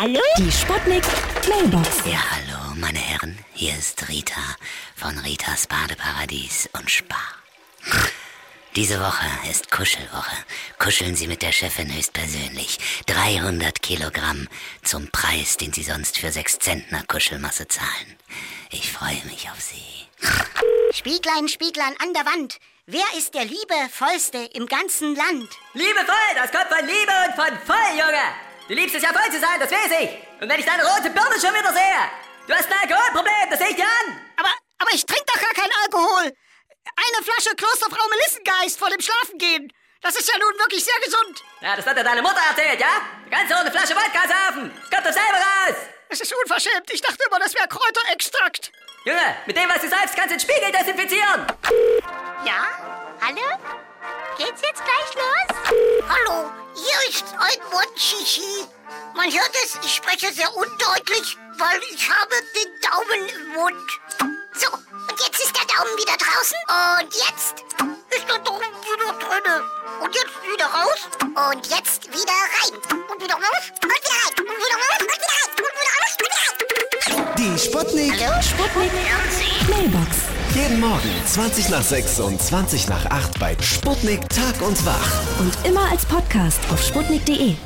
Hallo? Die Sputnik Mailbox. Ja, hallo, meine Herren. Hier ist Rita von Ritas Badeparadies und Spa. Diese Woche ist Kuschelwoche. Kuscheln Sie mit der Chefin höchstpersönlich. 300 Kilogramm zum Preis, den Sie sonst für 6 Zentner Kuschelmasse zahlen. Ich freue mich auf Sie. Spieglein, Spieglein an der Wand. Wer ist der liebevollste im ganzen Land? Liebevoll, das kommt von Liebe und von voll, Junge. Du liebst es ja voll zu sein, das weiß ich. Und wenn ich deine rote Birne schon wieder sehe. Du hast ein Alkoholproblem, das sehe ich dir an. Aber, aber ich trinke doch gar keinen Alkohol. Eine Flasche Klosterfrau Melissengeist vor dem Schlafengehen. Das ist ja nun wirklich sehr gesund. Ja, das hat dir deine Mutter erzählt, ja? Du kannst doch eine Flasche Wodka saufen. Das kommt doch selber raus. Es ist unverschämt. Ich dachte immer, das wäre Kräuterextrakt. Junge, mit dem, was du sagst, kannst du den Spiegel desinfizieren. Ja? Hallo? Geht's jetzt gleich los? Hallo, hier ist ein Monchichi. Man hört es, ich spreche sehr undeutlich, weil ich habe den Daumen im Mund. So, und jetzt ist der Daumen wieder draußen. Und jetzt? Ist der Daumen wieder drinne. Und jetzt wieder raus. Und jetzt wieder rein. Und wieder raus. Und wieder rein. Und wieder raus. Und wieder rein. Und wieder raus. Und wieder rein. Die Sputnik. Hallo? Sputnik Mailbox. Jeden Morgen 20 nach 6 und 20 nach 8 bei Sputnik Tag und Wach. Und immer als Podcast auf sputnik.de.